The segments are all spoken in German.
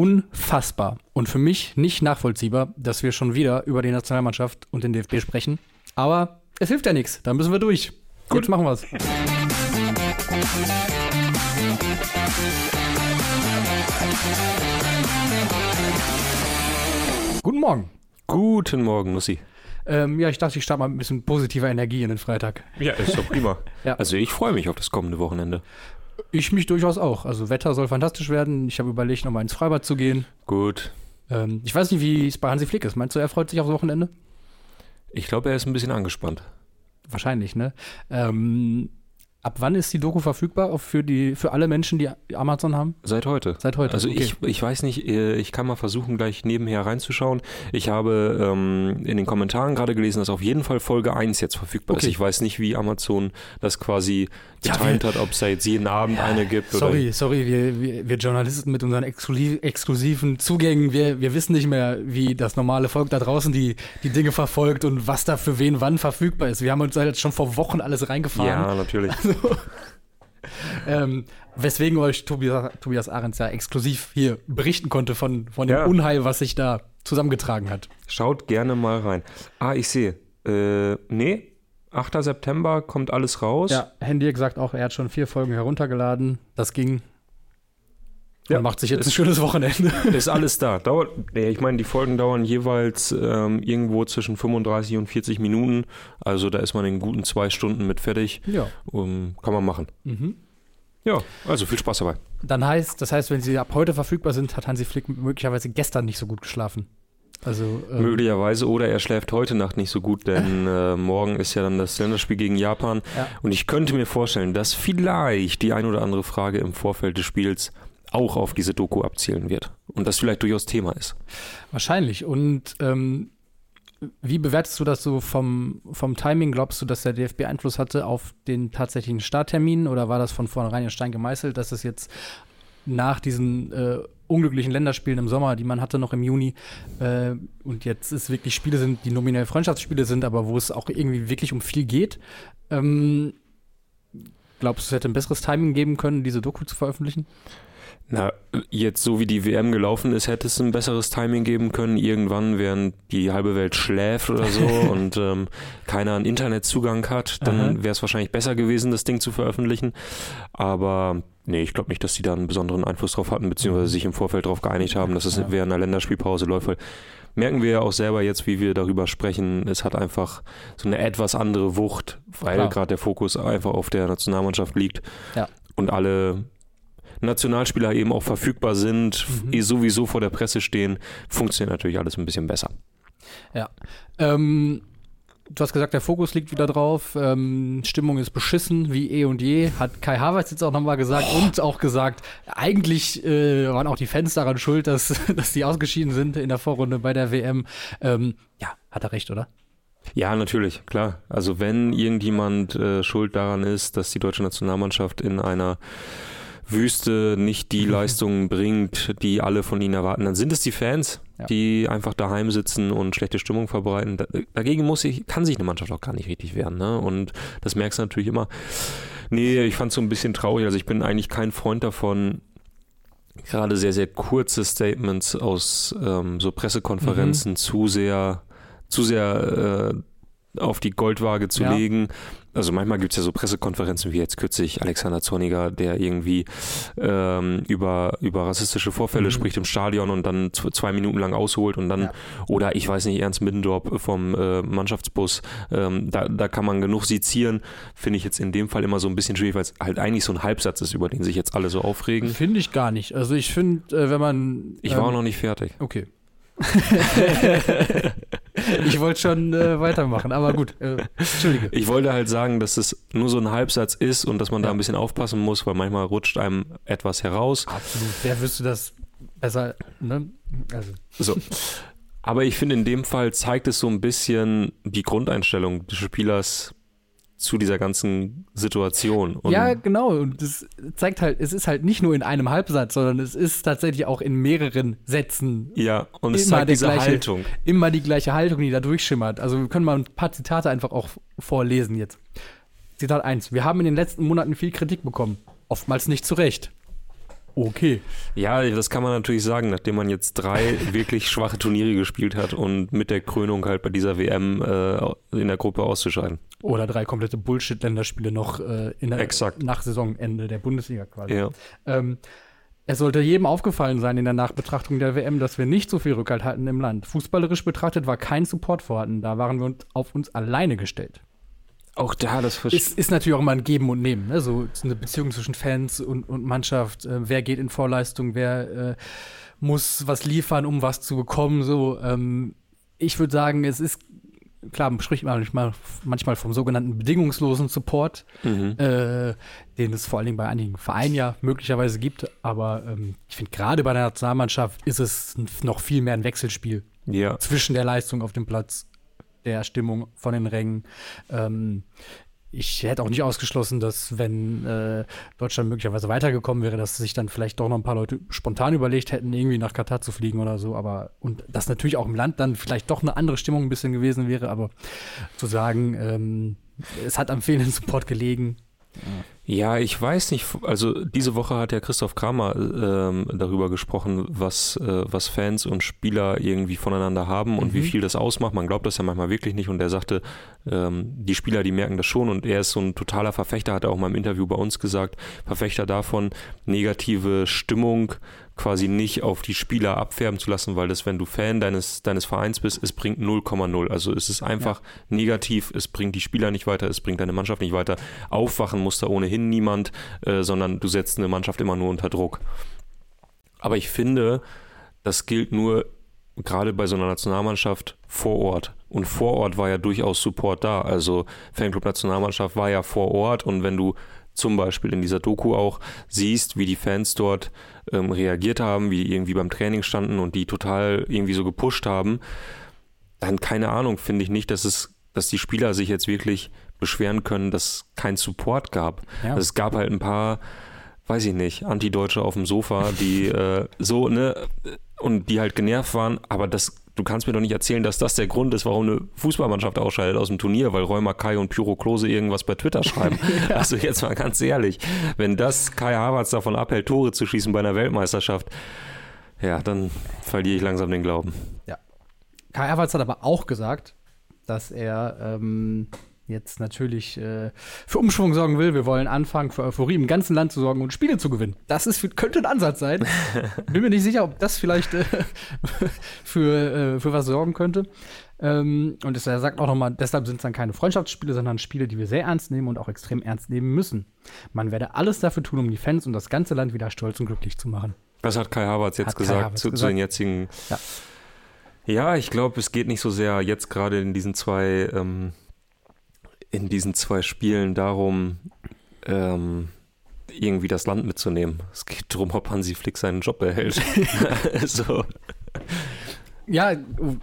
unfassbar und für mich nicht nachvollziehbar, dass wir schon wieder über die Nationalmannschaft und den DFB sprechen. Aber es hilft ja nichts. Da müssen wir durch. Gut, Jetzt machen wir es. Guten Morgen. Guten Morgen, Nussi. Ähm, ja, ich dachte, ich starte mal mit ein bisschen positiver Energie in den Freitag. Ja, ist doch prima. ja. Also ich freue mich auf das kommende Wochenende. Ich mich durchaus auch. Also Wetter soll fantastisch werden. Ich habe überlegt, nochmal ins Freibad zu gehen. Gut. Ähm, ich weiß nicht, wie es bei Hansi Flick ist. Meinst du, er freut sich aufs Wochenende? Ich glaube, er ist ein bisschen angespannt. Wahrscheinlich, ne? Ähm, Ab wann ist die Doku verfügbar für, die, für alle Menschen, die Amazon haben? Seit heute. Seit heute. Also okay. ich, ich weiß nicht, äh, ich kann mal versuchen, gleich nebenher reinzuschauen. Ich habe ähm, in den Kommentaren gerade gelesen, dass auf jeden Fall Folge 1 jetzt verfügbar okay. ist. Ich weiß nicht, wie Amazon das quasi geteilt ja, hat, ob es da jetzt jeden Abend ja, eine gibt. Sorry, oder sorry, wir, wir, wir, Journalisten mit unseren exklusiven Zugängen, wir, wir wissen nicht mehr, wie das normale Volk da draußen die, die Dinge verfolgt und was da für wen wann verfügbar ist. Wir haben uns da jetzt schon vor Wochen alles reingefahren. Ja, natürlich. Also, ähm, weswegen euch Tobias, Tobias Ahrens ja exklusiv hier berichten konnte von, von dem ja. Unheil, was sich da zusammengetragen hat. Schaut gerne mal rein. Ah, ich sehe. Äh, nee, 8. September kommt alles raus. Ja, Handy gesagt auch, er hat schon vier Folgen heruntergeladen. Das ging ja. Und macht sich jetzt ein schönes Wochenende. Ist alles da. Dauert, ich meine, die Folgen dauern jeweils ähm, irgendwo zwischen 35 und 40 Minuten. Also da ist man in guten zwei Stunden mit fertig. Ja. Um, kann man machen. Mhm. Ja, also viel Spaß dabei. Dann heißt, das heißt, wenn sie ab heute verfügbar sind, hat Hansi Flick möglicherweise gestern nicht so gut geschlafen. Also, ähm, Möglicherweise oder er schläft heute Nacht nicht so gut, denn äh, morgen ist ja dann das Länderspiel gegen Japan. Ja. Und ich könnte mir vorstellen, dass vielleicht die ein oder andere Frage im Vorfeld des Spiels auch auf diese Doku abzielen wird und das vielleicht durchaus Thema ist. Wahrscheinlich. Und ähm, wie bewertest du das so vom, vom Timing? Glaubst du, dass der DFB Einfluss hatte auf den tatsächlichen Starttermin oder war das von vornherein in Stein gemeißelt, dass es jetzt nach diesen äh, unglücklichen Länderspielen im Sommer, die man hatte noch im Juni, äh, und jetzt ist wirklich Spiele sind, die nominell Freundschaftsspiele sind, aber wo es auch irgendwie wirklich um viel geht. Ähm, glaubst du, es hätte ein besseres Timing geben können, diese Doku zu veröffentlichen? Na, jetzt so wie die WM gelaufen ist, hätte es ein besseres Timing geben können, irgendwann, während die halbe Welt schläft oder so und ähm, keiner einen Internetzugang hat, dann wäre es wahrscheinlich besser gewesen, das Ding zu veröffentlichen. Aber nee, ich glaube nicht, dass die da einen besonderen Einfluss drauf hatten, beziehungsweise sich im Vorfeld darauf geeinigt haben, dass es ja. während einer Länderspielpause läuft, weil merken wir ja auch selber jetzt, wie wir darüber sprechen, es hat einfach so eine etwas andere Wucht, weil gerade der Fokus einfach auf der Nationalmannschaft liegt. Ja. Und alle Nationalspieler eben auch verfügbar sind, mhm. eh sowieso vor der Presse stehen, funktioniert natürlich alles ein bisschen besser. Ja. Ähm, du hast gesagt, der Fokus liegt wieder drauf. Ähm, Stimmung ist beschissen, wie eh und je. Hat Kai Havertz jetzt auch nochmal gesagt oh. und auch gesagt, eigentlich äh, waren auch die Fans daran schuld, dass, dass die ausgeschieden sind in der Vorrunde bei der WM. Ähm, ja, hat er recht, oder? Ja, natürlich, klar. Also wenn irgendjemand äh, schuld daran ist, dass die deutsche Nationalmannschaft in einer Wüste nicht die. Leistungen bringt, die alle von ihnen erwarten, dann sind es die Fans, ja. die einfach daheim sitzen und schlechte Stimmung verbreiten. dagegen muss ich, kann sich eine Mannschaft auch gar nicht richtig wehren. Ne? Und das merkst du natürlich immer. Nee, ich fand es so ein bisschen traurig. Also ich bin eigentlich kein Freund davon, gerade sehr, sehr kurze Statements aus ähm, so Pressekonferenzen mhm. zu sehr, zu sehr äh, auf die Goldwaage zu ja. legen also manchmal gibt es ja so Pressekonferenzen wie jetzt kürzlich Alexander Zorniger, der irgendwie ähm, über, über rassistische Vorfälle mhm. spricht im Stadion und dann zwei Minuten lang ausholt und dann, ja. oder ich weiß nicht, Ernst Middendorp vom äh, Mannschaftsbus, ähm, da, da kann man genug sezieren, finde ich jetzt in dem Fall immer so ein bisschen schwierig, weil es halt eigentlich so ein Halbsatz ist, über den sich jetzt alle so aufregen. Finde ich gar nicht. Also ich finde, äh, wenn man... Ich war ähm, auch noch nicht fertig. Okay. ich wollte schon äh, weitermachen, aber gut. Äh, Entschuldige. Ich wollte halt sagen, dass es nur so ein Halbsatz ist und dass man ja. da ein bisschen aufpassen muss, weil manchmal rutscht einem etwas heraus. Absolut. Wer wüsste das besser, ne? Also. So. Aber ich finde, in dem Fall zeigt es so ein bisschen die Grundeinstellung des Spielers zu dieser ganzen Situation. Und ja, genau. Und das zeigt halt, es ist halt nicht nur in einem Halbsatz, sondern es ist tatsächlich auch in mehreren Sätzen. Ja, und es zeigt diese gleiche, Haltung. Immer die gleiche Haltung, die da durchschimmert. Also wir können mal ein paar Zitate einfach auch vorlesen jetzt. Zitat 1. Wir haben in den letzten Monaten viel Kritik bekommen. Oftmals nicht zu Recht. Okay. Ja, das kann man natürlich sagen, nachdem man jetzt drei wirklich schwache Turniere gespielt hat und mit der Krönung halt bei dieser WM äh, in der Gruppe auszuscheiden. Oder drei komplette Bullshit-Länderspiele noch äh, in der, Exakt. nach Saisonende der Bundesliga quasi. Ja. Ähm, es sollte jedem aufgefallen sein in der Nachbetrachtung der WM, dass wir nicht so viel Rückhalt hatten im Land. Fußballerisch betrachtet war kein Support vorhanden. Da waren wir uns auf uns alleine gestellt. Auch da, das ist, ist natürlich auch immer ein Geben und Nehmen. Ne? So eine Beziehung zwischen Fans und, und Mannschaft. Äh, wer geht in Vorleistung? Wer äh, muss was liefern, um was zu bekommen? So, ähm, ich würde sagen, es ist klar, man spricht manchmal, manchmal vom sogenannten bedingungslosen Support, mhm. äh, den es vor allen Dingen bei einigen Vereinen ja möglicherweise gibt. Aber ähm, ich finde, gerade bei der Nationalmannschaft ist es noch viel mehr ein Wechselspiel ja. zwischen der Leistung auf dem Platz, der Stimmung von den Rängen. Ähm, ich hätte auch nicht ausgeschlossen, dass wenn äh, Deutschland möglicherweise weitergekommen wäre, dass sich dann vielleicht doch noch ein paar Leute spontan überlegt hätten, irgendwie nach Katar zu fliegen oder so. Aber und dass natürlich auch im Land dann vielleicht doch eine andere Stimmung ein bisschen gewesen wäre. Aber zu sagen, ähm, es hat am fehlenden Support gelegen, ja, ich weiß nicht. Also diese Woche hat ja Christoph Kramer ähm, darüber gesprochen, was, äh, was Fans und Spieler irgendwie voneinander haben und mhm. wie viel das ausmacht. Man glaubt das ja manchmal wirklich nicht. Und er sagte, ähm, die Spieler, die merken das schon. Und er ist so ein totaler Verfechter, hat er auch mal im Interview bei uns gesagt, Verfechter davon, negative Stimmung quasi nicht auf die Spieler abfärben zu lassen, weil das, wenn du Fan deines, deines Vereins bist, es bringt 0,0. Also es ist einfach ja. negativ, es bringt die Spieler nicht weiter, es bringt deine Mannschaft nicht weiter. Aufwachen muss da ohnehin niemand, äh, sondern du setzt eine Mannschaft immer nur unter Druck. Aber ich finde, das gilt nur gerade bei so einer Nationalmannschaft vor Ort. Und vor Ort war ja durchaus Support da. Also Fanclub Nationalmannschaft war ja vor Ort und wenn du zum Beispiel in dieser Doku auch siehst, wie die Fans dort ähm, reagiert haben, wie die irgendwie beim Training standen und die total irgendwie so gepusht haben, dann keine Ahnung, finde ich nicht, dass es, dass die Spieler sich jetzt wirklich beschweren können, dass es keinen Support gab. Ja. Also es gab halt ein paar, weiß ich nicht, Antideutsche auf dem Sofa, die äh, so, ne, und die halt genervt waren, aber das du kannst mir doch nicht erzählen, dass das der Grund ist, warum eine Fußballmannschaft ausscheidet aus dem Turnier, weil Räumer Kai und Pyro Klose irgendwas bei Twitter schreiben. ja. Also jetzt mal ganz ehrlich, wenn das Kai Havertz davon abhält, Tore zu schießen bei einer Weltmeisterschaft, ja, dann verliere ich langsam den Glauben. Ja. Kai Havertz hat aber auch gesagt, dass er ähm, jetzt natürlich äh, für Umschwung sorgen will. Wir wollen anfangen, für Euphorie im ganzen Land zu sorgen und Spiele zu gewinnen. Das ist, könnte ein Ansatz sein. Bin mir nicht sicher, ob das vielleicht äh, für, äh, für was sorgen könnte. Ähm, und es, er sagt auch nochmal, deshalb sind es dann keine Freundschaftsspiele, sondern Spiele, die wir sehr ernst nehmen und auch extrem ernst nehmen müssen. Man werde alles dafür tun, um die Fans und das ganze Land wieder stolz und glücklich zu machen. Was hat Kai Havertz jetzt gesagt, Havertz zu, gesagt, zu, den jetzigen. Ja. Ja, ich glaube, es geht nicht so sehr jetzt gerade in diesen zwei ähm, in diesen zwei Spielen darum, ähm, irgendwie das Land mitzunehmen. Es geht darum, ob Hansi Flick seinen Job erhält. so. Ja,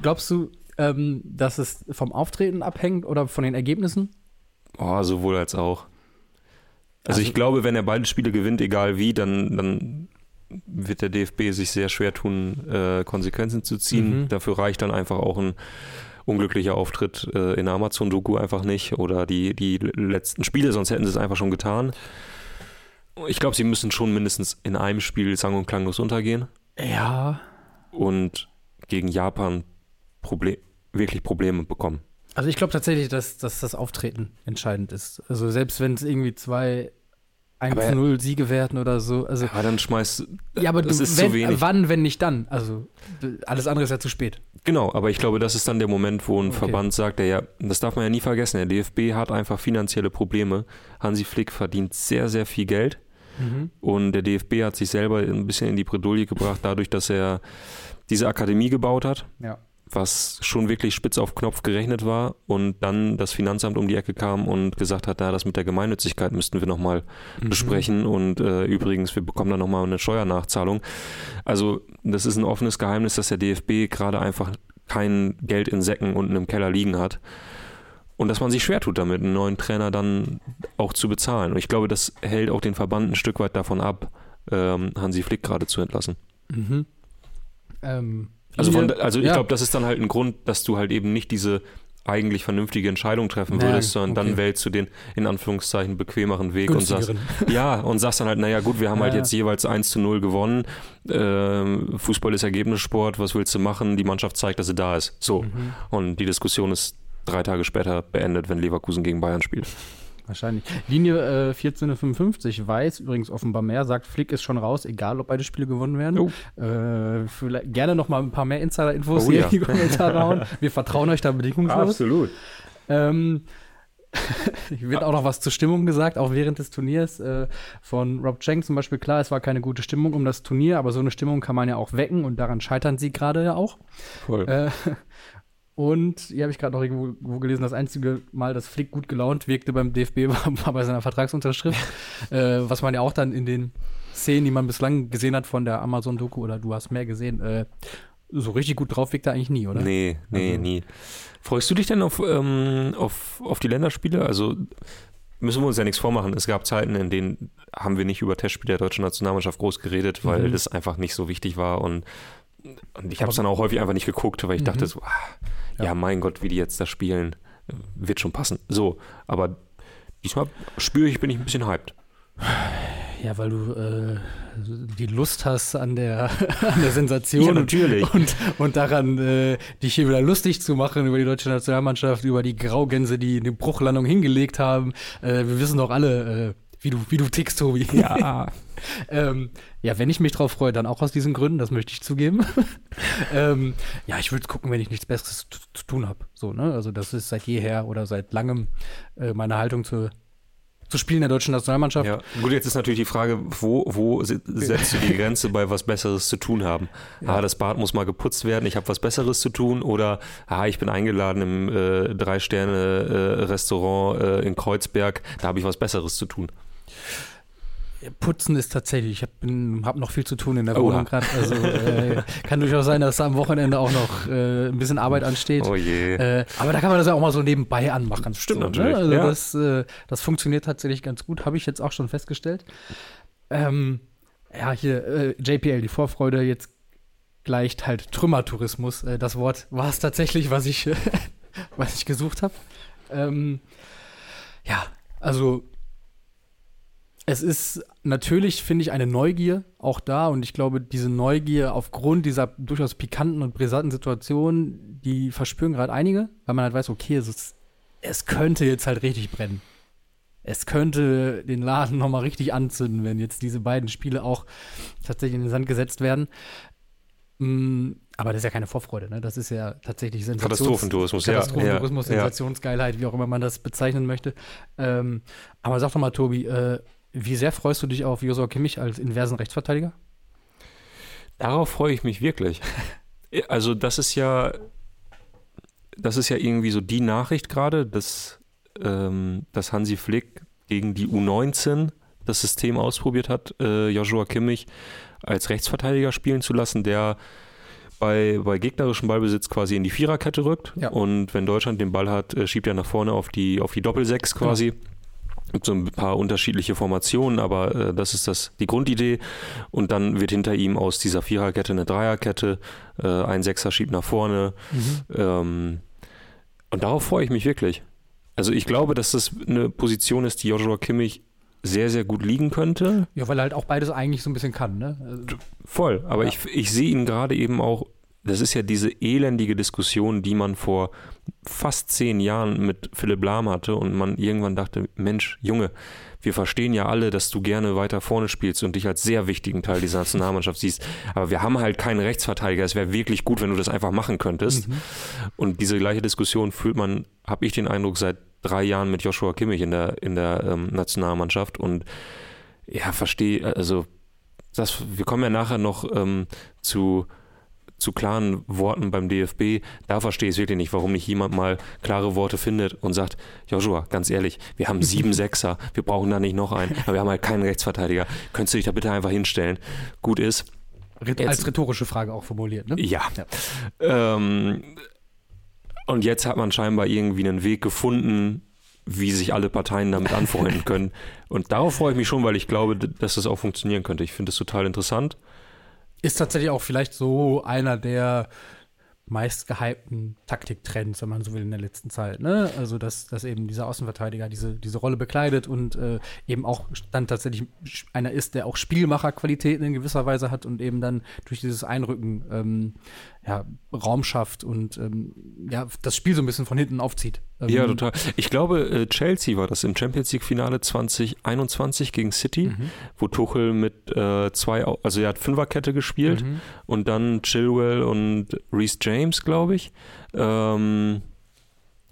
glaubst du, ähm, dass es vom Auftreten abhängt oder von den Ergebnissen? Oh, sowohl als auch. Also, also ich glaube, wenn er beide Spiele gewinnt, egal wie, dann, dann wird der DFB sich sehr schwer tun, äh, Konsequenzen zu ziehen. Mhm. Dafür reicht dann einfach auch ein unglücklicher Auftritt äh, in Amazon-Doku einfach nicht oder die, die letzten Spiele, sonst hätten sie es einfach schon getan. Ich glaube, sie müssen schon mindestens in einem Spiel sang- und klanglos untergehen. Ja. Und gegen Japan Proble wirklich Probleme bekommen. Also ich glaube tatsächlich, dass, dass das Auftreten entscheidend ist. Also selbst wenn es irgendwie zwei 1 0 Siege werden oder so. Also, ja, dann schmeißt. Ja, aber das du, ist wenn, wann, wenn nicht dann? Also alles andere ist ja zu spät. Genau, aber ich glaube, das ist dann der Moment, wo ein okay. Verband sagt, der ja, das darf man ja nie vergessen, der DFB hat einfach finanzielle Probleme. Hansi Flick verdient sehr, sehr viel Geld. Mhm. Und der DFB hat sich selber ein bisschen in die Bredouille gebracht, dadurch, dass er diese Akademie gebaut hat. Ja was schon wirklich spitz auf Knopf gerechnet war und dann das Finanzamt um die Ecke kam und gesagt hat, na, das mit der Gemeinnützigkeit müssten wir nochmal mhm. besprechen und äh, übrigens, wir bekommen dann nochmal eine Steuernachzahlung. Also das ist ein offenes Geheimnis, dass der DFB gerade einfach kein Geld in Säcken unten im Keller liegen hat und dass man sich schwer tut damit, einen neuen Trainer dann auch zu bezahlen. Und ich glaube, das hält auch den Verband ein Stück weit davon ab, ähm, Hansi Flick gerade zu entlassen. Mhm. Ähm also, von, also ich ja. glaube, das ist dann halt ein Grund, dass du halt eben nicht diese eigentlich vernünftige Entscheidung treffen würdest, ja, sondern okay. dann wählst du den in Anführungszeichen bequemeren Weg und sagst, ja, und sagst dann halt, naja gut, wir haben halt ja, halt jetzt jeweils 1 zu 0 gewonnen. Äh, Fußball ist Ergebnissport, was willst du machen? Die Mannschaft zeigt, dass sie da ist. So. Mhm. Und die Diskussion ist drei Tage später beendet, wenn Leverkusen gegen Bayern spielt. Wahrscheinlich. Linie äh, 1455 weiß übrigens offenbar mehr, sagt Flick ist schon raus, egal ob beide Spiele gewonnen werden. Oh. Äh, gerne noch mal ein paar mehr Insider-Infos oh, hier ja. in die Kommentare hauen. Wir vertrauen euch da bedingungslos. Absolut. Ähm, wird auch noch was zur Stimmung gesagt, auch während des Turniers äh, von Rob Cheng zum Beispiel. Klar, es war keine gute Stimmung um das Turnier, aber so eine Stimmung kann man ja auch wecken und daran scheitern sie gerade ja auch. Voll. Äh, und hier habe ich gerade noch irgendwo gelesen, das einzige Mal, dass Flick gut gelaunt wirkte beim DFB, war, bei seiner Vertragsunterschrift. äh, was man ja auch dann in den Szenen, die man bislang gesehen hat von der Amazon-Doku oder du hast mehr gesehen, äh, so richtig gut drauf wirkt er eigentlich nie, oder? Nee, nee, also, nie. Freust du dich denn auf, ähm, auf, auf die Länderspiele? Also müssen wir uns ja nichts vormachen. Es gab Zeiten, in denen haben wir nicht über Testspiele der deutschen Nationalmannschaft groß geredet, weil mhm. das einfach nicht so wichtig war und und ich habe es dann auch häufig einfach nicht geguckt, weil ich mhm. dachte so, ah, ja. ja. mein Gott, wie die jetzt da spielen, wird schon passen. So, aber diesmal spüre ich, bin ich ein bisschen hyped. Ja, weil du äh, die Lust hast an der, an der Sensation ja, natürlich. Und, und daran, äh, dich hier wieder lustig zu machen über die deutsche Nationalmannschaft, über die Graugänse, die eine Bruchlandung hingelegt haben. Äh, wir wissen doch alle, äh, wie du, wie du tickst, Tobi. Ja. ähm, ja, wenn ich mich drauf freue, dann auch aus diesen Gründen, das möchte ich zugeben. ähm, ja, ich würde gucken, wenn ich nichts Besseres zu, zu tun habe. So, ne? Also, das ist seit jeher oder seit langem äh, meine Haltung zu, zu spielen der deutschen Nationalmannschaft. Ja, gut, jetzt ist natürlich die Frage, wo, wo setzt du die Grenze bei was Besseres zu tun haben? Ja. Ah, das Bad muss mal geputzt werden, ich habe was Besseres zu tun oder ah, ich bin eingeladen im äh, Drei-Sterne-Restaurant äh, in Kreuzberg, da habe ich was Besseres zu tun. Putzen ist tatsächlich, ich habe hab noch viel zu tun in der Wohnung gerade. Also äh, kann durchaus sein, dass da am Wochenende auch noch äh, ein bisschen Arbeit ansteht. Oh je. Äh, aber da kann man das ja auch mal so nebenbei anmachen. Stimmt so, ne? natürlich. Ne? Also ja. das, äh, das funktioniert tatsächlich ganz gut, habe ich jetzt auch schon festgestellt. Ähm, ja, hier äh, JPL, die Vorfreude jetzt gleicht halt Trümmertourismus. Äh, das Wort war es tatsächlich, was ich, was ich gesucht habe. Ähm, ja, also es ist natürlich, finde ich, eine Neugier auch da und ich glaube, diese Neugier aufgrund dieser durchaus pikanten und brisanten Situation, die verspüren gerade einige, weil man halt weiß, okay, es, ist, es könnte jetzt halt richtig brennen. Es könnte den Laden nochmal richtig anzünden, wenn jetzt diese beiden Spiele auch tatsächlich in den Sand gesetzt werden. Mm, aber das ist ja keine Vorfreude, ne? Das ist ja tatsächlich Sensations Katastrophentourismus, Katastrophentourismus, ja. Sensationsgeilheit, wie auch immer man das bezeichnen möchte. Ähm, aber sag doch mal, Tobi, äh, wie sehr freust du dich auf Josua Kimmich als inversen Rechtsverteidiger? Darauf freue ich mich wirklich. Also, das ist ja, das ist ja irgendwie so die Nachricht gerade, dass, ähm, dass Hansi Flick gegen die U19 das System ausprobiert hat, äh, Joshua Kimmich als Rechtsverteidiger spielen zu lassen, der bei, bei gegnerischem Ballbesitz quasi in die Viererkette rückt. Ja. Und wenn Deutschland den Ball hat, äh, schiebt er nach vorne auf die, auf die Doppelsechs quasi. Genau gibt so ein paar unterschiedliche Formationen, aber äh, das ist das die Grundidee. Und dann wird hinter ihm aus dieser Viererkette eine Dreierkette, äh, ein Sechser schiebt nach vorne. Mhm. Ähm, und darauf freue ich mich wirklich. Also ich glaube, dass das eine Position ist, die Joshua Kimmich sehr, sehr gut liegen könnte. Ja, weil er halt auch beides eigentlich so ein bisschen kann, ne? Also, Voll, aber ja. ich, ich sehe ihn gerade eben auch das ist ja diese elendige Diskussion, die man vor fast zehn Jahren mit Philipp Lahm hatte und man irgendwann dachte, Mensch, Junge, wir verstehen ja alle, dass du gerne weiter vorne spielst und dich als sehr wichtigen Teil dieser Nationalmannschaft siehst. Aber wir haben halt keinen Rechtsverteidiger. Es wäre wirklich gut, wenn du das einfach machen könntest. Mhm. Und diese gleiche Diskussion fühlt man, habe ich den Eindruck, seit drei Jahren mit Joshua Kimmich in der, in der ähm, Nationalmannschaft. Und ja, verstehe, also das, wir kommen ja nachher noch ähm, zu zu klaren Worten beim DFB, da verstehe ich es wirklich nicht, warum nicht jemand mal klare Worte findet und sagt, Joshua, ganz ehrlich, wir haben sieben Sechser, wir brauchen da nicht noch einen, aber wir haben halt keinen Rechtsverteidiger. Könntest du dich da bitte einfach hinstellen? Gut ist. Jetzt, Als rhetorische Frage auch formuliert, ne? Ja. ja. Ähm, und jetzt hat man scheinbar irgendwie einen Weg gefunden, wie sich alle Parteien damit anfreunden können. Und darauf freue ich mich schon, weil ich glaube, dass das auch funktionieren könnte. Ich finde es total interessant ist tatsächlich auch vielleicht so einer der meist gehypten Taktiktrends, wenn man so will, in der letzten Zeit. Ne? Also, dass, dass eben dieser Außenverteidiger diese, diese Rolle bekleidet und äh, eben auch dann tatsächlich einer ist, der auch Spielmacherqualitäten in gewisser Weise hat und eben dann durch dieses Einrücken ähm, ja, Raum schafft und ähm, ja, das Spiel so ein bisschen von hinten aufzieht. Ähm, ja, total. Ich glaube, äh, Chelsea war das im Champions League-Finale 2021 gegen City, mhm. wo Tuchel mit äh, zwei, also er hat Fünferkette gespielt mhm. und dann Chilwell und Reese James, glaube ich. Ähm,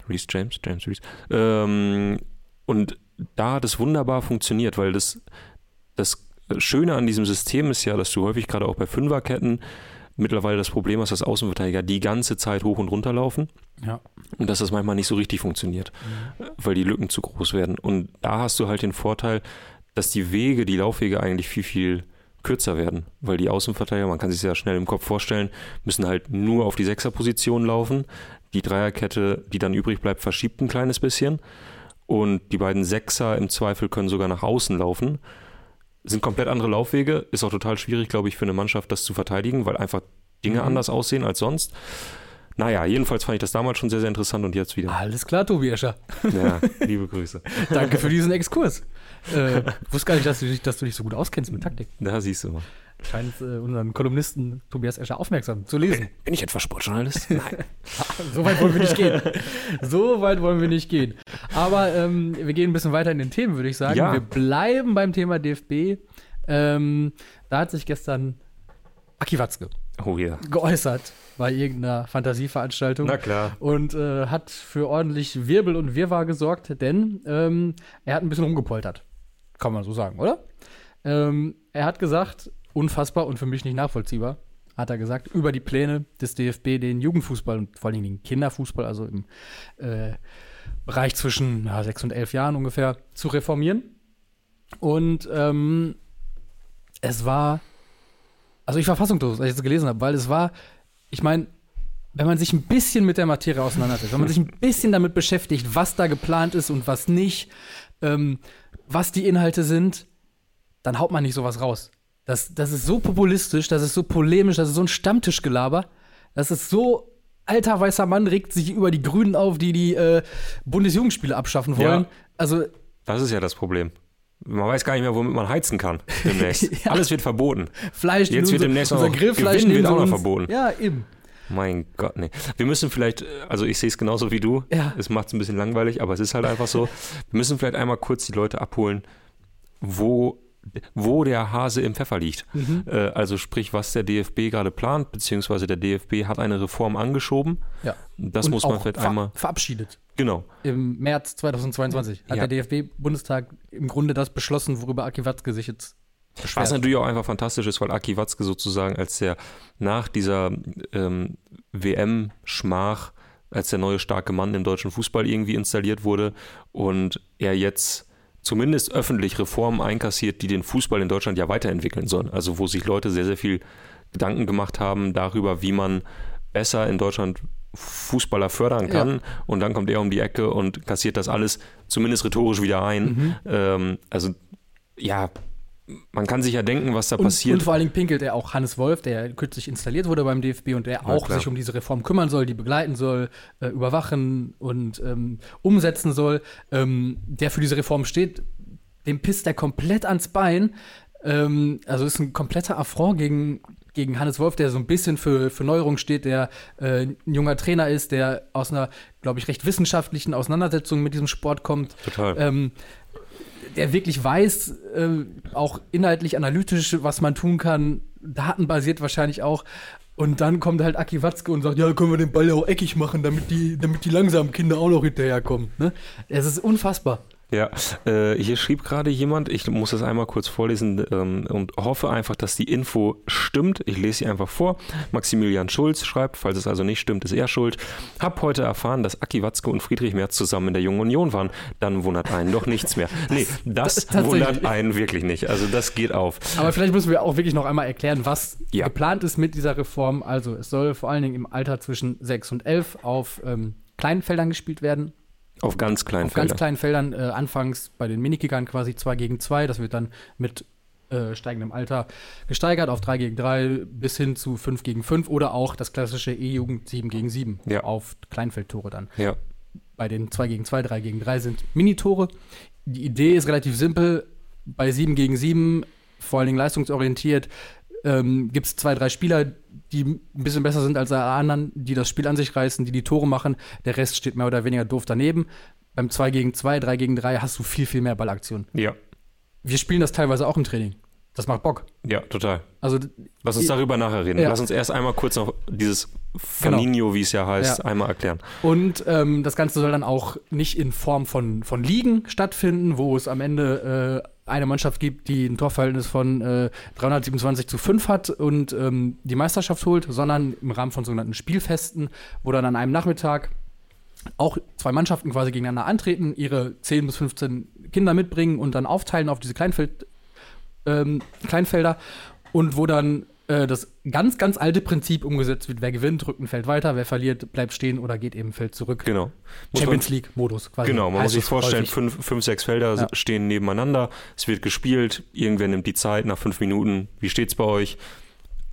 Reese James, James Reese. Ähm, und da hat es wunderbar funktioniert, weil das, das Schöne an diesem System ist ja, dass du häufig gerade auch bei Fünferketten mittlerweile das Problem hast, dass Außenverteidiger die ganze Zeit hoch und runter laufen. Ja. Und dass das manchmal nicht so richtig funktioniert, mhm. weil die Lücken zu groß werden. Und da hast du halt den Vorteil, dass die Wege, die Laufwege eigentlich viel, viel kürzer werden, weil die Außenverteidiger, man kann sich sehr schnell im Kopf vorstellen, müssen halt nur auf die Sechserposition laufen. Die Dreierkette, die dann übrig bleibt, verschiebt ein kleines bisschen. Und die beiden Sechser im Zweifel können sogar nach außen laufen sind komplett andere Laufwege. Ist auch total schwierig, glaube ich, für eine Mannschaft, das zu verteidigen, weil einfach Dinge mhm. anders aussehen als sonst. Naja, jedenfalls fand ich das damals schon sehr, sehr interessant und jetzt wieder. Alles klar, Tobi Escher. Ja, liebe Grüße. Danke für diesen Exkurs. Äh, wusste gar nicht, dass du, dich, dass du dich so gut auskennst mit Taktik. Da siehst du mal. Scheint äh, unseren Kolumnisten Tobias Escher aufmerksam zu lesen. Bin ich etwa Sportjournalist? Nein. so weit wollen wir nicht gehen. So weit wollen wir nicht gehen. Aber ähm, wir gehen ein bisschen weiter in den Themen, würde ich sagen. Ja. Wir bleiben beim Thema DFB. Ähm, da hat sich gestern Aki Watzke oh, yeah. geäußert bei irgendeiner Fantasieveranstaltung. Na klar. Und äh, hat für ordentlich Wirbel und Wirrwarr gesorgt, denn ähm, er hat ein bisschen rumgepoltert. Kann man so sagen, oder? Ähm, er hat gesagt, unfassbar und für mich nicht nachvollziehbar, hat er gesagt, über die Pläne des DFB den Jugendfußball und vor allem den Kinderfußball, also im äh, Bereich zwischen ja, sechs und elf Jahren ungefähr, zu reformieren. Und ähm, es war, also ich war fassungslos, als ich das gelesen habe, weil es war, ich meine, wenn man sich ein bisschen mit der Materie auseinandersetzt, wenn man sich ein bisschen damit beschäftigt, was da geplant ist und was nicht, ähm, was die Inhalte sind, dann haut man nicht sowas raus. Das, das ist so populistisch, das ist so polemisch, das ist so ein Stammtischgelaber. Das ist so alter weißer Mann regt sich über die Grünen auf, die die äh, Bundesjugendspiele abschaffen wollen. Ja, also das ist ja das Problem. Man weiß gar nicht mehr, womit man heizen kann demnächst. ja. Alles wird verboten. Fleisch, jetzt wird demnächst unser noch Grillfleisch Gewinn wird auch noch verboten. Ja, eben. Mein Gott, nee. Wir müssen vielleicht, also ich sehe es genauso wie du. Ja. Es macht es ein bisschen langweilig, aber es ist halt einfach so. Wir müssen vielleicht einmal kurz die Leute abholen, wo wo der Hase im Pfeffer liegt. Mhm. Äh, also sprich, was der DFB gerade plant, beziehungsweise der DFB hat eine Reform angeschoben. Ja. Das Und muss man vielleicht ver einmal. Verabschiedet. Genau. Im März 2022 hat ja. der DFB-Bundestag im Grunde das beschlossen, worüber Aki Watzke sich jetzt beschwert. Was natürlich auch einfach fantastisch ist, weil Aki Watzke sozusagen als der nach dieser ähm, WM-Schmach als der neue starke Mann im deutschen Fußball irgendwie installiert wurde und er jetzt zumindest öffentlich Reformen einkassiert, die den Fußball in Deutschland ja weiterentwickeln sollen. Also wo sich Leute sehr, sehr viel Gedanken gemacht haben darüber, wie man besser in Deutschland Fußballer fördern kann. Ja. Und dann kommt er um die Ecke und kassiert das alles zumindest rhetorisch wieder ein. Mhm. Ähm, also ja, man kann sich ja denken, was da und, passiert. Und vor allen Dingen pinkelt er auch Hannes Wolf, der kürzlich installiert wurde beim DFB und der auch sich um diese Reform kümmern soll, die begleiten soll, äh, überwachen und ähm, umsetzen soll, ähm, der für diese Reform steht, dem pisst er komplett ans Bein. Ähm, also ist ein kompletter Affront gegen, gegen Hannes Wolf, der so ein bisschen für, für Neuerung steht, der äh, ein junger Trainer ist, der aus einer, glaube ich, recht wissenschaftlichen Auseinandersetzung mit diesem Sport kommt. Total. Ähm, der wirklich weiß, äh, auch inhaltlich analytisch, was man tun kann, datenbasiert wahrscheinlich auch. Und dann kommt halt Aki Watzke und sagt, ja, können wir den Ball ja auch eckig machen, damit die, damit die langsamen Kinder auch noch hinterherkommen. Ne? Es ist unfassbar. Ja, äh, hier schrieb gerade jemand, ich muss das einmal kurz vorlesen ähm, und hoffe einfach, dass die Info stimmt. Ich lese sie einfach vor. Maximilian Schulz schreibt, falls es also nicht stimmt, ist er schuld. Hab heute erfahren, dass Aki Watzke und Friedrich Merz zusammen in der Jungen Union waren. Dann wundert einen doch nichts mehr. Nee, das, das wundert einen wirklich nicht. Also das geht auf. Aber vielleicht müssen wir auch wirklich noch einmal erklären, was ja. geplant ist mit dieser Reform. Also es soll vor allen Dingen im Alter zwischen 6 und 11 auf ähm, kleinen Feldern gespielt werden. Auf ganz kleinen Auf Feldern. ganz kleinen Feldern, äh, anfangs bei den Minikickern quasi 2 gegen 2. Das wird dann mit äh, steigendem Alter gesteigert auf 3 gegen 3 bis hin zu 5 gegen 5 oder auch das klassische E-Jugend 7 gegen 7 Ja. auf Kleinfeldtore dann. Ja. Bei den 2 gegen 2, 3 gegen 3 sind Minitore. Die Idee ist relativ simpel. Bei 7 gegen 7, vor allen Dingen leistungsorientiert, ähm, gibt es zwei, drei Spieler, die ein bisschen besser sind als alle anderen, die das Spiel an sich reißen, die die Tore machen. Der Rest steht mehr oder weniger doof daneben. Beim 2 gegen 2, 3 gegen 3 hast du viel, viel mehr Ballaktionen. Ja. Wir spielen das teilweise auch im Training. Das macht Bock. Ja, total. Also, Lass uns darüber nachher reden. Ja. Lass uns erst einmal kurz noch dieses Faninho, wie es ja heißt, Ja. einmal erklären. und ähm, das Ganze soll dann auch nicht in Form von, von Ligen stattfinden, wo es am Ende äh, eine Mannschaft gibt, die ein Torverhältnis von äh, 327 zu 5 hat und ähm, die Meisterschaft holt, sondern im Rahmen von sogenannten Spielfesten, wo dann an einem Nachmittag auch zwei Mannschaften quasi gegeneinander antreten, ihre 10 bis 15 Kinder mitbringen und dann aufteilen auf diese Kleinfeld, ähm, Kleinfelder und wo dann äh, das ganz, ganz alte Prinzip umgesetzt wird. Wer gewinnt, rückt ein Feld weiter, wer verliert, bleibt stehen oder geht eben ein Feld zurück. Genau. Muss Champions League-Modus quasi. Genau, man muss sich vorstellen, häufig. fünf, fünf, sechs Felder Ja. stehen nebeneinander, es wird gespielt, irgendwer nimmt die Zeit nach fünf Minuten. Wie steht's bei euch?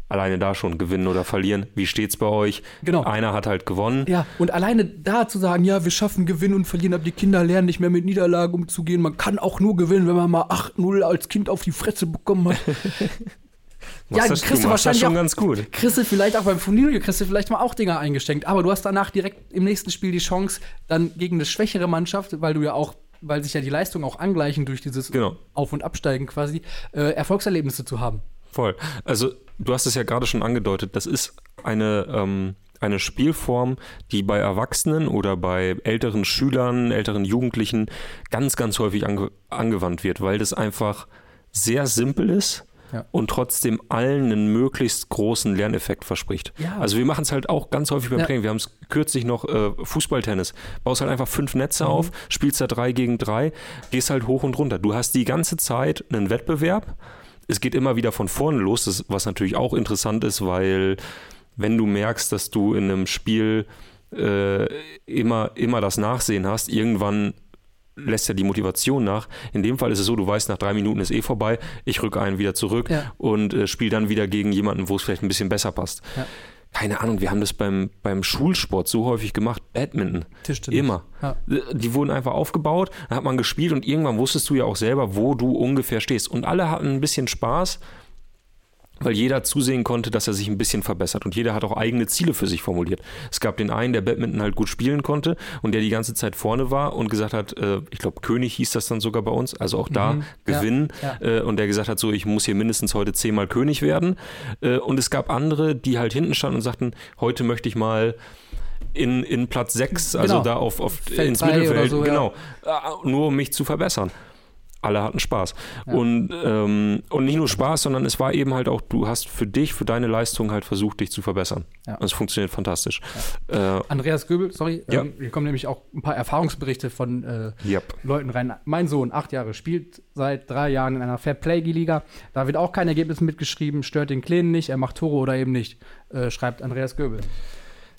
Alleine da schon gewinnen oder verlieren. Wie steht's bei euch? Genau. Einer hat halt gewonnen. Ja, und alleine da zu sagen, ja, wir schaffen Gewinnen und Verlieren, aber die Kinder lernen nicht mehr mit Niederlagen umzugehen. Man kann auch nur gewinnen, wenn man mal 8-0 als Kind auf die Fresse bekommen hat. Ja, das, kriegst du du wahrscheinlich schon auch- ganz gut. kriegst du vielleicht auch beim Furnilio, kriegst du vielleicht mal auch Dinger eingeschenkt. Aber du hast danach direkt im nächsten Spiel die Chance, dann gegen eine schwächere Mannschaft, weil du ja auch, weil sich ja die Leistungen auch angleichen durch dieses Genau. Auf- und Absteigen quasi, äh, Erfolgserlebnisse zu haben. Voll. Also, du hast es ja gerade schon angedeutet, das ist eine, ähm, eine Spielform, die bei Erwachsenen oder bei älteren Schülern, älteren Jugendlichen ganz, ganz häufig ange angewandt wird, weil das einfach sehr simpel ist. Ja. Und trotzdem allen einen möglichst großen Lerneffekt verspricht. Ja. Also wir machen es halt auch ganz häufig beim Ja. Training. Wir haben es kürzlich noch äh, Fußballtennis. Baust halt einfach fünf Netze auf, spielst da drei gegen drei, gehst halt hoch und runter. Du hast die ganze Zeit einen Wettbewerb, es geht immer wieder von vorne los, das, was natürlich auch interessant ist, weil wenn du merkst, dass du in einem Spiel äh, immer, immer das Nachsehen hast, irgendwann lässt ja die Motivation nach. In dem Fall ist es so, du weißt, nach drei Minuten ist eh vorbei, ich rücke einen wieder zurück Ja. und äh, spiele dann wieder gegen jemanden, wo es vielleicht ein bisschen besser passt. Ja. Keine Ahnung, wir haben das beim, beim Schulsport so häufig gemacht, Badminton. Tischtennis. Immer. Ja. Die wurden einfach aufgebaut, dann hat man gespielt und irgendwann wusstest du ja auch selber, wo du ungefähr stehst. Und alle hatten ein bisschen Spaß, weil jeder zusehen konnte, dass er sich ein bisschen verbessert. Und jeder hat auch eigene Ziele für sich formuliert. Es gab den einen, der Badminton halt gut spielen konnte und der die ganze Zeit vorne war und gesagt hat, äh, ich glaube, König hieß das dann sogar bei uns, also auch da Mhm. Ja. gewinnen. Ja. Äh, und der gesagt hat, so, ich muss hier mindestens heute zehnmal König werden. Äh, und es gab andere, die halt hinten standen und sagten, heute möchte ich mal in, in Platz 6, also Genau. da auf, auf Feld ins Mittelfeld, so, ja. genau, Äh, nur um mich zu verbessern. Alle hatten Spaß. Ja. Und, ähm, und nicht nur Spaß, sondern es war eben halt auch, du hast für dich, für deine Leistung halt versucht, dich zu verbessern. Ja. Und es funktioniert fantastisch. Äh, Andreas Göbel, sorry, Ja. ähm, hier kommen nämlich auch ein paar Erfahrungsberichte von äh, yep. Leuten rein. Mein Sohn, acht Jahre, spielt seit drei Jahren in einer Fair-Play-Liga. Da wird auch kein Ergebnis mitgeschrieben, stört den Kleinen nicht, er macht Tore oder eben nicht, äh, schreibt Andreas Göbel.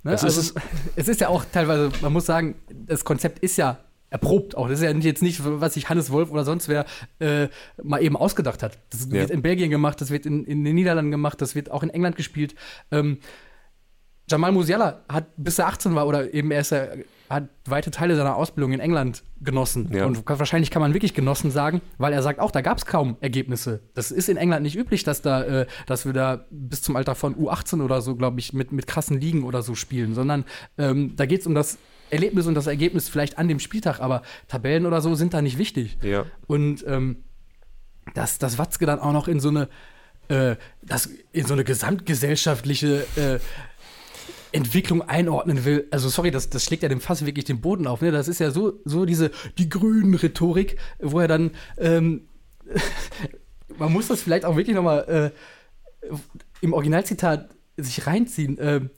Ne? Also, ist- es ist ja auch teilweise, man muss sagen, das Konzept ist ja erprobt auch. Das ist ja jetzt nicht, was sich Hannes Wolf oder sonst wer äh, mal eben ausgedacht hat. Das Ja. wird in Belgien gemacht, das wird in, in den Niederlanden gemacht, das wird auch in England gespielt. Ähm, Jamal Musiala hat, bis er 18 war, oder eben erst er hat weite Teile seiner Ausbildung in England genossen. Ja. Und wahrscheinlich kann man wirklich genossen sagen, weil er sagt auch, da gab es kaum Ergebnisse. Das ist in England nicht üblich, dass da, äh, dass wir da bis zum Alter von U18 oder so, glaube ich, mit, mit krassen Ligen oder so spielen, sondern ähm, da geht es um das Erlebnis und das Ergebnis vielleicht an dem Spieltag, aber Tabellen oder so sind da nicht wichtig. Ja. Und ähm, dass, dass Watzke dann auch noch in so eine, äh, das, in so eine gesamtgesellschaftliche äh, Entwicklung einordnen will. Also sorry, das, das schlägt ja dem Fass wirklich den Boden auf. Ne? Das ist ja so, so diese die grünen Rhetorik, wo er dann ähm, man muss das vielleicht auch wirklich noch mal äh, im Originalzitat sich reinziehen. Ähm,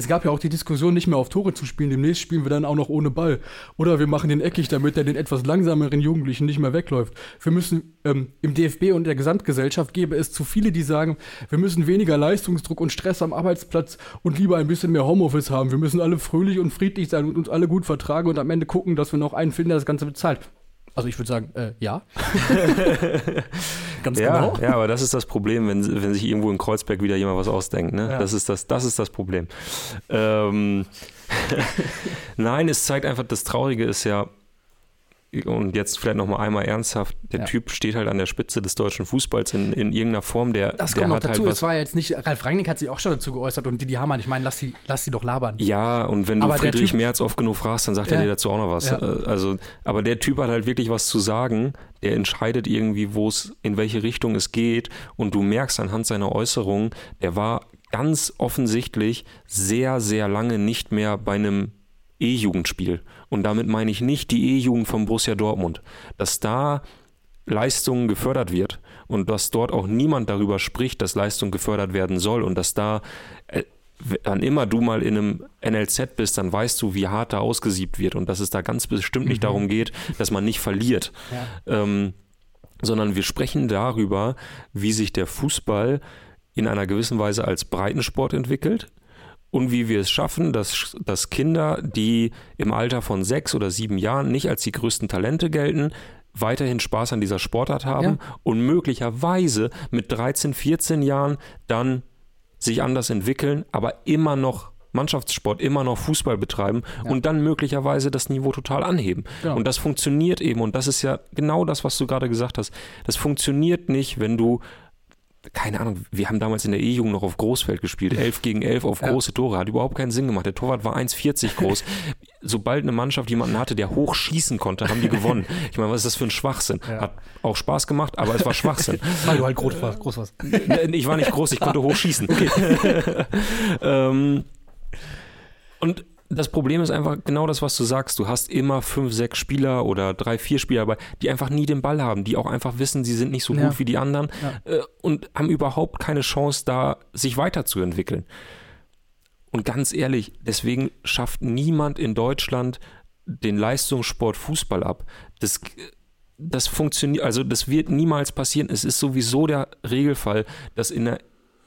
es gab ja auch die Diskussion, nicht mehr auf Tore zu spielen. Demnächst spielen wir dann auch noch ohne Ball. Oder wir machen den eckig, damit er den etwas langsameren Jugendlichen nicht mehr wegläuft. Wir müssen ähm, im DFB und der Gesamtgesellschaft gäbe es zu viele, die sagen, wir müssen weniger Leistungsdruck und Stress am Arbeitsplatz und lieber ein bisschen mehr Homeoffice haben. Wir müssen alle fröhlich und friedlich sein und uns alle gut vertragen und am Ende gucken, dass wir noch einen finden, der das Ganze bezahlt. Also ich würde sagen, äh, ja. Ganz ja, genau. Ja, aber das ist das Problem, wenn, wenn sich irgendwo in Kreuzberg wieder jemand was ausdenkt. Ne? Ja. Das, ist das, das ist das Problem. Ähm, Nein, es zeigt einfach, das Traurige ist ja, und jetzt vielleicht noch mal einmal ernsthaft, der ja. Typ steht halt an der Spitze des deutschen Fußballs in, in irgendeiner Form, der Das der kommt noch dazu, halt es war jetzt nicht, Ralf Rangnick hat sich auch schon dazu geäußert und Didi Hamann, ich meine, lass sie, lass sie doch labern. Ja, und wenn du aber Friedrich typ, Merz oft genug fragst, dann sagt ja. er dir dazu auch noch was. Ja. Äh, also, aber der Typ hat halt wirklich was zu sagen, der entscheidet irgendwie, wo es, in welche Richtung es geht und du merkst anhand seiner Äußerungen, der war ganz offensichtlich sehr, sehr lange nicht mehr bei einem E-Jugendspiel. Und damit meine ich nicht die E-Jugend von Borussia Dortmund. Dass da Leistungen gefördert wird und dass dort auch niemand darüber spricht, dass Leistung gefördert werden soll und dass da, äh, wann immer du mal in einem NLZ bist, dann weißt du, wie hart da ausgesiebt wird und dass es da ganz bestimmt nicht mhm. darum geht, dass man nicht verliert. Ja. Ähm, sondern wir sprechen darüber, wie sich der Fußball in einer gewissen Weise als Breitensport entwickelt und wie wir es schaffen, dass, dass Kinder, die im Alter von sechs oder sieben Jahren nicht als die größten Talente gelten, weiterhin Spaß an dieser Sportart haben ja. und möglicherweise mit 13, 14 Jahren dann sich anders entwickeln, aber immer noch Mannschaftssport, immer noch Fußball betreiben ja. und dann möglicherweise das Niveau total anheben. Ja. Und das funktioniert eben und das ist ja genau das, was du gerade gesagt hast. Das funktioniert nicht, wenn du keine Ahnung, wir haben damals in der E-Jugend noch auf Großfeld gespielt, 11 gegen 11 auf ja. große Tore, hat überhaupt keinen Sinn gemacht. Der Torwart war 1,40 groß. Sobald eine Mannschaft jemanden hatte, der hoch schießen konnte, haben die gewonnen. Ich meine, was ist das für ein Schwachsinn? Ja. Hat auch Spaß gemacht, aber es war Schwachsinn. Weil du halt groß warst. Groß warst. Ich war nicht groß, ich konnte hoch schießen. Okay. ähm, und das Problem ist einfach genau das, was du sagst. Du hast immer fünf, sechs Spieler oder drei, vier Spieler dabei, die einfach nie den Ball haben, die auch einfach wissen, sie sind nicht so ja. gut wie die anderen ja. äh, und haben überhaupt keine Chance, da sich weiterzuentwickeln. Und ganz ehrlich, deswegen schafft niemand in Deutschland den Leistungssport Fußball ab. Das, das funktioniert, also das wird niemals passieren. Es ist sowieso der Regelfall, dass in der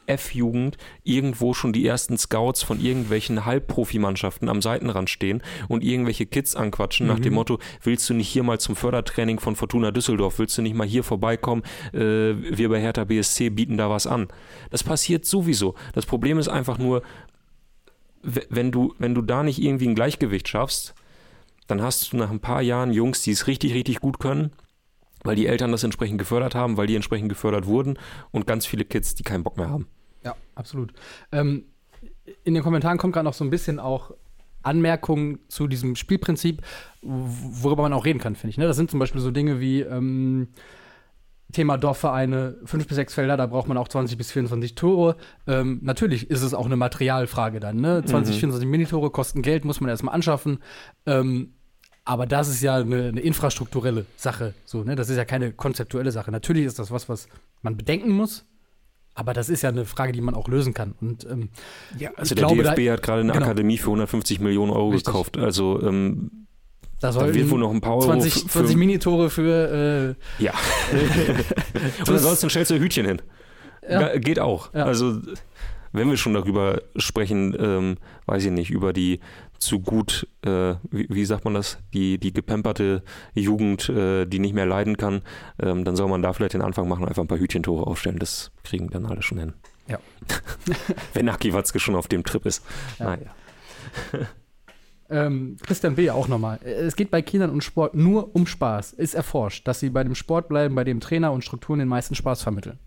F-Jugend irgendwo schon die ersten Scouts von irgendwelchen Halbprofimannschaften am Seitenrand stehen und irgendwelche Kids anquatschen mhm. nach dem mhm. Motto, willst du nicht hier mal zum Fördertraining von Fortuna Düsseldorf, willst du nicht mal hier vorbeikommen, äh, wir bei Hertha BSC bieten da was an. Das passiert sowieso. Das Problem ist einfach nur, wenn du, wenn du da nicht irgendwie ein Gleichgewicht schaffst, dann hast du nach ein paar Jahren Jungs, die es richtig, richtig gut können weil die Eltern das entsprechend gefördert haben, weil die entsprechend gefördert wurden und ganz viele Kids, die keinen Bock mehr haben. Ja, absolut. Ähm, in den Kommentaren kommt gerade noch so ein bisschen auch Anmerkungen zu diesem Spielprinzip, worüber man auch reden kann, finde ich. Ne? Das sind zum Beispiel so Dinge wie ähm, Thema Dorfvereine, fünf bis sechs Felder, da braucht man auch 20 bis 24 Tore. Ähm, natürlich ist es auch eine Materialfrage dann. Ne? 20, mhm. 24 Minitore kosten Geld, muss man erstmal anschaffen. Ähm, aber das ist ja eine, eine, infrastrukturelle Sache. So, ne? Das ist ja keine konzeptuelle Sache. Natürlich ist das was, was man bedenken muss. Aber das ist ja eine Frage, die man auch lösen kann. Und, ähm, ja, also der glaube, DFB da, hat gerade eine genau. Akademie für 150 Millionen Euro Richtig. gekauft. Also ähm, da, da wird wohl noch ein paar 20, Euro 20 Minitore für äh, Ja. Und ansonsten stellst du Hütchen hin. Ja. Geht auch. Ja. Also wenn wir schon darüber sprechen, ähm, weiß ich nicht, über die zu gut, äh, wie, wie, sagt man das, die, die gepemperte Jugend, äh, die nicht mehr leiden kann, ähm, dann soll man da vielleicht den Anfang machen und einfach ein paar Hütchentore aufstellen. Das kriegen dann alle schon hin. Ja. Wenn Aki Watzke schon auf dem Trip ist. Ja. Naja. Ähm, Christian B. auch nochmal. Es geht bei Kindern und Sport nur um Spaß. Ist erforscht, dass sie bei dem Sport bleiben, bei dem Trainer und Strukturen den meisten Spaß vermitteln.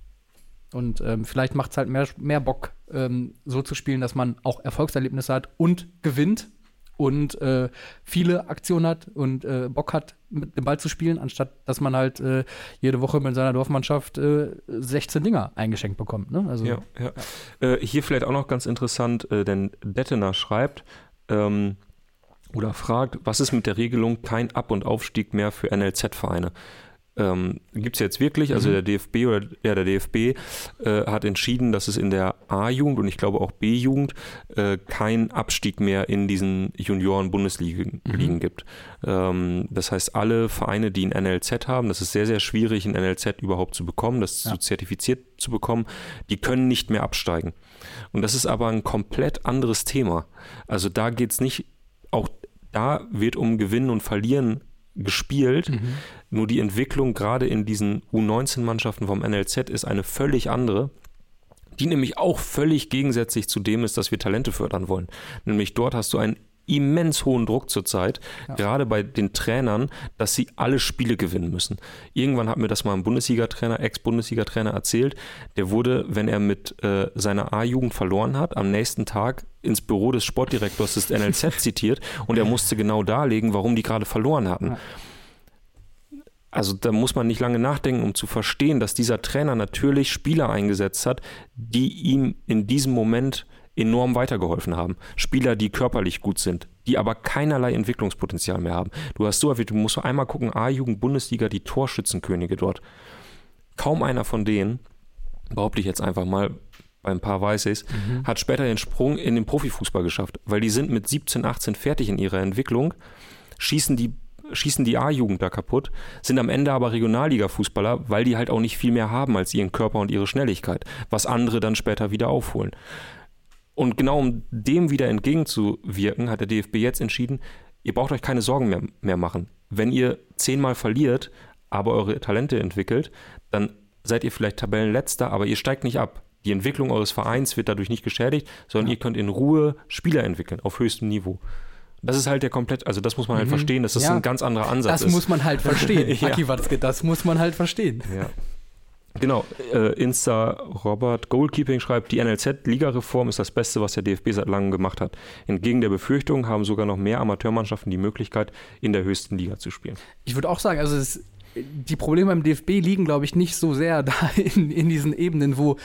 Und ähm, vielleicht macht es halt mehr, mehr Bock, ähm, so zu spielen, dass man auch Erfolgserlebnisse hat und gewinnt und äh, viele Aktionen hat und äh, Bock hat, mit dem Ball zu spielen, anstatt dass man halt äh, jede Woche mit seiner Dorfmannschaft 16 äh, Dinger eingeschenkt bekommt. Ne? Also, ja, ja. ja. Äh, hier vielleicht auch noch ganz interessant, äh, denn Dettener schreibt, ähm, oder fragt, was ist mit der Regelung kein Ab- und Aufstieg mehr für NLZ-Vereine? Ähm, gibt es jetzt wirklich. Also mhm. der DFB oder ja, der DFB äh, hat entschieden, dass es in der A-Jugend und ich glaube auch B-Jugend äh, keinen Abstieg mehr in diesen Junioren-Bundesligen mhm. gibt. Ähm, das heißt, alle Vereine, die ein NLZ haben, das ist sehr, sehr schwierig, ein NLZ überhaupt zu bekommen, das ja. zu zertifiziert zu bekommen, die können nicht mehr absteigen. Und das ist aber ein komplett anderes Thema. Also da geht es nicht, auch da wird um Gewinnen und Verlieren gespielt. Mhm. Nur die Entwicklung gerade in diesen U19-Mannschaften vom NLZ ist eine völlig andere die nämlich auch völlig gegensätzlich zu dem ist, dass wir Talente fördern wollen. Nämlich dort hast du einen immens hohen Druck zurzeit, ja. gerade bei den Trainern, dass sie alle Spiele gewinnen müssen. Irgendwann hat mir das mal ein Bundesliga-Trainer, Ex-Bundesliga-Trainer erzählt, der wurde, wenn er mit äh, seiner A-Jugend verloren hat, am nächsten Tag ins Büro des Sportdirektors des NLZ zitiert und er musste genau darlegen, warum die gerade verloren hatten. Ja. Also da muss man nicht lange nachdenken, um zu verstehen, dass dieser Trainer natürlich Spieler eingesetzt hat, die ihm in diesem Moment enorm weitergeholfen haben. Spieler, die körperlich gut sind, die aber keinerlei Entwicklungspotenzial mehr haben. Du hast so häufig, du musst einmal gucken, A-Jugend, Bundesliga, die Torschützenkönige dort. Kaum einer von denen, behaupte ich jetzt einfach mal, bei ein paar weiß ich mhm. hat später den Sprung in den Profifußball geschafft, weil die sind mit 17, 18 fertig in ihrer Entwicklung, schießen die schießen die A-Jugend da kaputt, sind am Ende aber Regionalliga-Fußballer, weil die halt auch nicht viel mehr haben als ihren Körper und ihre Schnelligkeit, was andere dann später wieder aufholen. Und genau um dem wieder entgegenzuwirken, hat der DFB jetzt entschieden, ihr braucht euch keine Sorgen mehr, mehr machen. Wenn ihr zehnmal verliert, aber eure Talente entwickelt, dann seid ihr vielleicht Tabellenletzter, aber ihr steigt nicht ab. Die Entwicklung eures Vereins wird dadurch nicht geschädigt, sondern ja. ihr könnt in Ruhe Spieler entwickeln auf höchstem Niveau. Das ist halt der komplett, also das muss man halt mhm. verstehen, dass das ja. ein ganz anderer Ansatz das ist. Das muss man halt verstehen, ja. Aki Watzke, das muss man halt verstehen. Ja. Genau, äh, Insta Robert Goalkeeping schreibt, die NLZ-Ligareform ist das Beste, was der DFB seit langem gemacht hat. Entgegen der Befürchtung haben sogar noch mehr Amateurmannschaften die Möglichkeit, in der höchsten Liga zu spielen. Ich würde auch sagen, also es, die Probleme beim DFB liegen, glaube ich, nicht so sehr da in, in diesen Ebenen, wo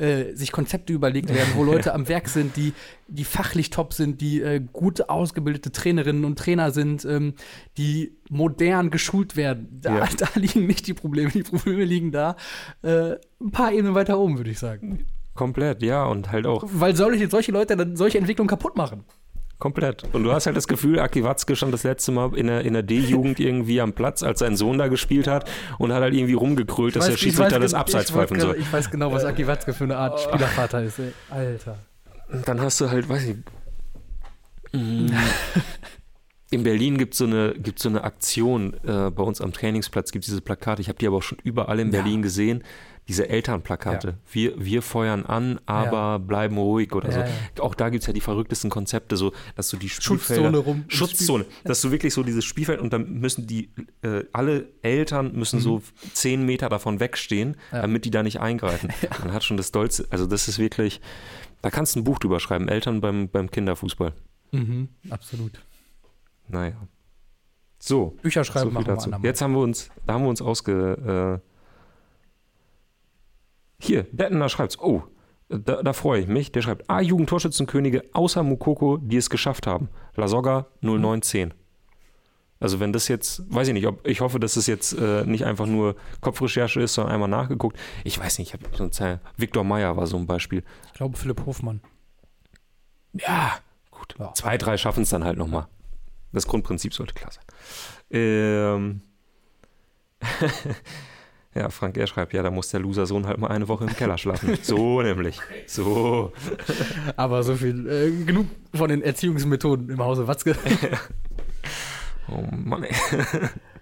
äh, sich Konzepte überlegt werden, wo Leute am Werk sind, die, die fachlich top sind, die äh, gut ausgebildete Trainerinnen und Trainer sind, ähm, die modern geschult werden. Da, ja. da, liegen nicht die Probleme. Die Probleme liegen da äh, ein paar Ebenen weiter oben, würde ich sagen. Komplett, ja, und halt auch. Weil soll ich jetzt solche Leute dann solche Entwicklung kaputt machen? Komplett. Und du hast halt das Gefühl, Aki Watzke stand das letzte Mal in der, in der D-Jugend irgendwie am Platz, als sein Sohn da gespielt hat und hat halt irgendwie rumgekrölt, dass weiß, der Schiedsrichter das Abseits pfeifen soll. Ich weiß genau, was Aki Watzke für eine Art Spielervater ist, ey. Alter. Dann hast du halt, weiß ich. Mm, in Berlin gibt es so eine, so eine Aktion, äh, bei uns am Trainingsplatz gibt es diese Plakate, ich habe die aber auch schon überall in Berlin ja. gesehen diese Elternplakate. Ja. Wir, wir feuern an, aber ja. bleiben ruhig oder ja, so. Auch da gibt es ja die verrücktesten Konzepte, so dass du die Spielfelder, Schutzzone rum. Schutzzone, dass du wirklich so dieses Spielfeld und dann müssen die, äh, alle Eltern müssen mhm. so zehn Meter davon wegstehen, damit die da nicht eingreifen. Man hat schon das Dolze, also das ist wirklich, da kannst du ein Buch drüber schreiben, Eltern beim, beim Kinderfußball. Mhm, absolut. Naja. So. Bücher schreiben so dazu. Jetzt haben wir uns, da haben wir uns ausge, äh, hier, Dettener schreibt Oh, da, da, freue ich mich. Der schreibt A-Jugend-Torschützenkönige außer Mukoko, die es geschafft haben. Lasogga 0910. Also wenn das jetzt, weiß ich nicht, ob ich hoffe, dass es jetzt äh, nicht einfach nur Kopfrecherche ist, sondern einmal nachgeguckt. Ich weiß nicht, ich habe so eine Viktor Meyer war so ein Beispiel. Ich glaube Philipp Hofmann. Ja, gut. Ja. Zwei, drei schaffen es dann halt nochmal. Das Grundprinzip sollte klar sein. Ähm. Ja, Frank er schreibt, ja, da muss der Loser-Sohn halt mal eine Woche im Keller schlafen. So nämlich. So. Aber so viel, äh, genug von den Erziehungsmethoden im Hause Watzke. oh Mann, ey.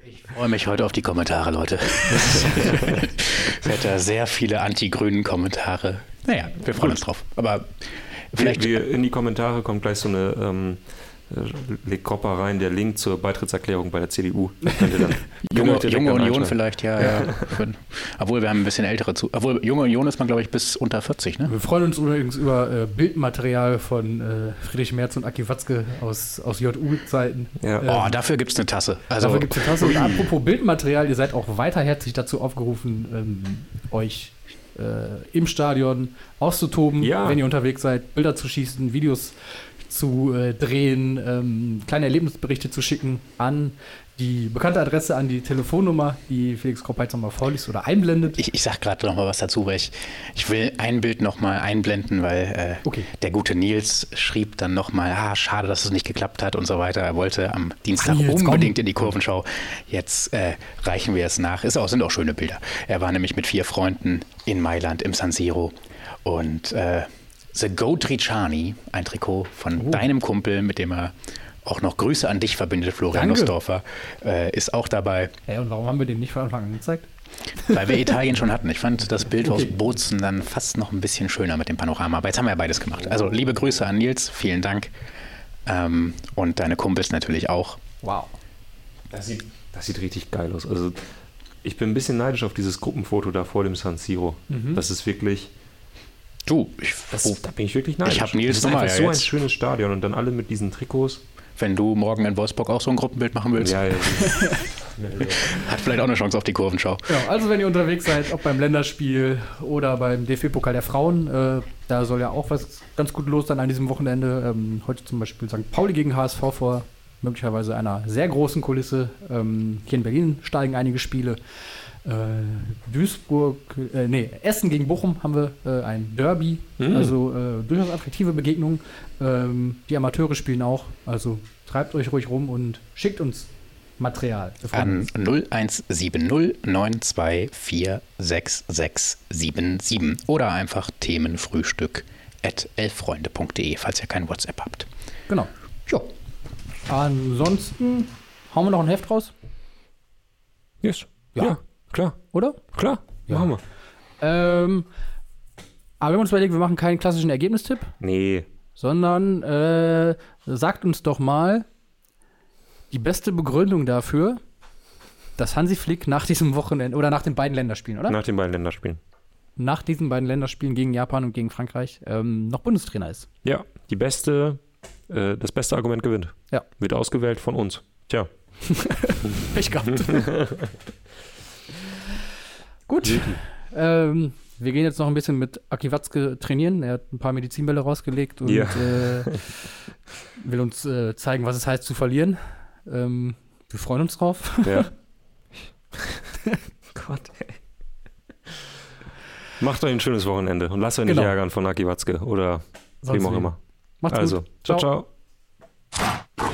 Ich freue mich heute auf die Kommentare, Leute. es hätte sehr viele anti-grünen Kommentare. Naja, wir freuen Gut. uns drauf. Aber vielleicht. Wir, wir in die Kommentare kommt gleich so eine. Ähm, äh, legt Kopper rein, der Link zur Beitrittserklärung bei der CDU. junge, junge Union vielleicht, ja. ja. obwohl wir haben ein bisschen ältere zu. Obwohl junge Union ist man, glaube ich, bis unter 40, ne? Wir freuen uns übrigens über äh, Bildmaterial von äh, Friedrich Merz und Aki Watzke aus, aus JU-Zeiten. Ja. Ähm, oh, dafür gibt es eine Tasse. Also, dafür gibt es eine Tasse. Und apropos Bildmaterial, ihr seid auch weiter herzlich dazu aufgerufen, ähm, euch äh, im Stadion auszutoben, ja. wenn ihr unterwegs seid, Bilder zu schießen, Videos zu äh, drehen, ähm, kleine Erlebnisberichte zu schicken an die bekannte Adresse an die Telefonnummer, die Felix Kropp jetzt nochmal vorliest oder einblendet. Ich, ich sag gerade nochmal was dazu, weil ich, ich will ein Bild nochmal einblenden, weil äh, okay. der gute Nils schrieb dann nochmal, ah, schade, dass es nicht geklappt hat und so weiter. Er wollte am Dienstag Ach, Nils, unbedingt komm. in die Kurvenschau. Jetzt äh, reichen wir es nach. Ist auch, sind auch schöne Bilder. Er war nämlich mit vier Freunden in Mailand im San Siro und äh, The Goat Ricciani, ein Trikot von oh. deinem Kumpel, mit dem er auch noch Grüße an dich verbindet, Florian Danke. Nussdorfer, äh, ist auch dabei. Ja, und warum haben wir den nicht von Anfang an gezeigt? Weil wir Italien schon hatten. Ich fand das Bild okay. aus Bozen dann fast noch ein bisschen schöner mit dem Panorama. Aber jetzt haben wir ja beides gemacht. Also liebe Grüße an Nils, vielen Dank. Ähm, und deine Kumpels natürlich auch. Wow. Das sieht, das sieht richtig geil aus. Also ich bin ein bisschen neidisch auf dieses Gruppenfoto da vor dem San Siro. Mhm. Das ist wirklich. Du, ich, das, oh, da bin ich wirklich neidisch. Ich habe Nils das ist einfach so jetzt. ein schönes Stadion und dann alle mit diesen Trikots. Wenn du morgen in Wolfsburg auch so ein Gruppenbild machen willst. Ja, ja. Hat vielleicht auch eine Chance auf die Kurvenschau. Ja, also wenn ihr unterwegs seid, ob beim Länderspiel oder beim DFB-Pokal der Frauen, äh, da soll ja auch was ganz gut los sein an diesem Wochenende. Ähm, heute zum Beispiel St. Pauli gegen HSV vor möglicherweise einer sehr großen Kulisse. Ähm, hier in Berlin steigen einige Spiele. Äh, Duisburg, äh, nee, Essen gegen Bochum haben wir äh, ein Derby, mhm. also äh, durchaus attraktive Begegnungen. Ähm, die Amateure spielen auch, also treibt euch ruhig rum und schickt uns Material. An 0170 oder einfach Themenfrühstück at elffreunde.de, falls ihr kein WhatsApp habt. Genau. Ja. Ansonsten hauen wir noch ein Heft raus. Yes. Ja. ja klar. Oder? Klar. Ja. Machen wir. Ähm, aber wir haben uns überlegt, wir machen keinen klassischen Ergebnistipp. Nee. Sondern äh, sagt uns doch mal die beste Begründung dafür, dass Hansi Flick nach diesem Wochenende oder nach den beiden Länderspielen, oder? Nach den beiden Länderspielen. Nach diesen beiden Länderspielen gegen Japan und gegen Frankreich ähm, noch Bundestrainer ist. Ja, die beste, äh, das beste Argument gewinnt. Ja. Wird ausgewählt von uns. Tja. Pech gehabt. Gut. Ähm, wir gehen jetzt noch ein bisschen mit Aki Watzke trainieren. Er hat ein paar Medizinbälle rausgelegt und ja. äh, will uns äh, zeigen, was es heißt zu verlieren. Ähm, wir freuen uns drauf. Ja. Gott, ey. Macht euch ein schönes Wochenende und lasst euch nicht genau. ärgern von Aki Watzke oder wem auch immer. Macht's also, gut. ciao. ciao. ciao.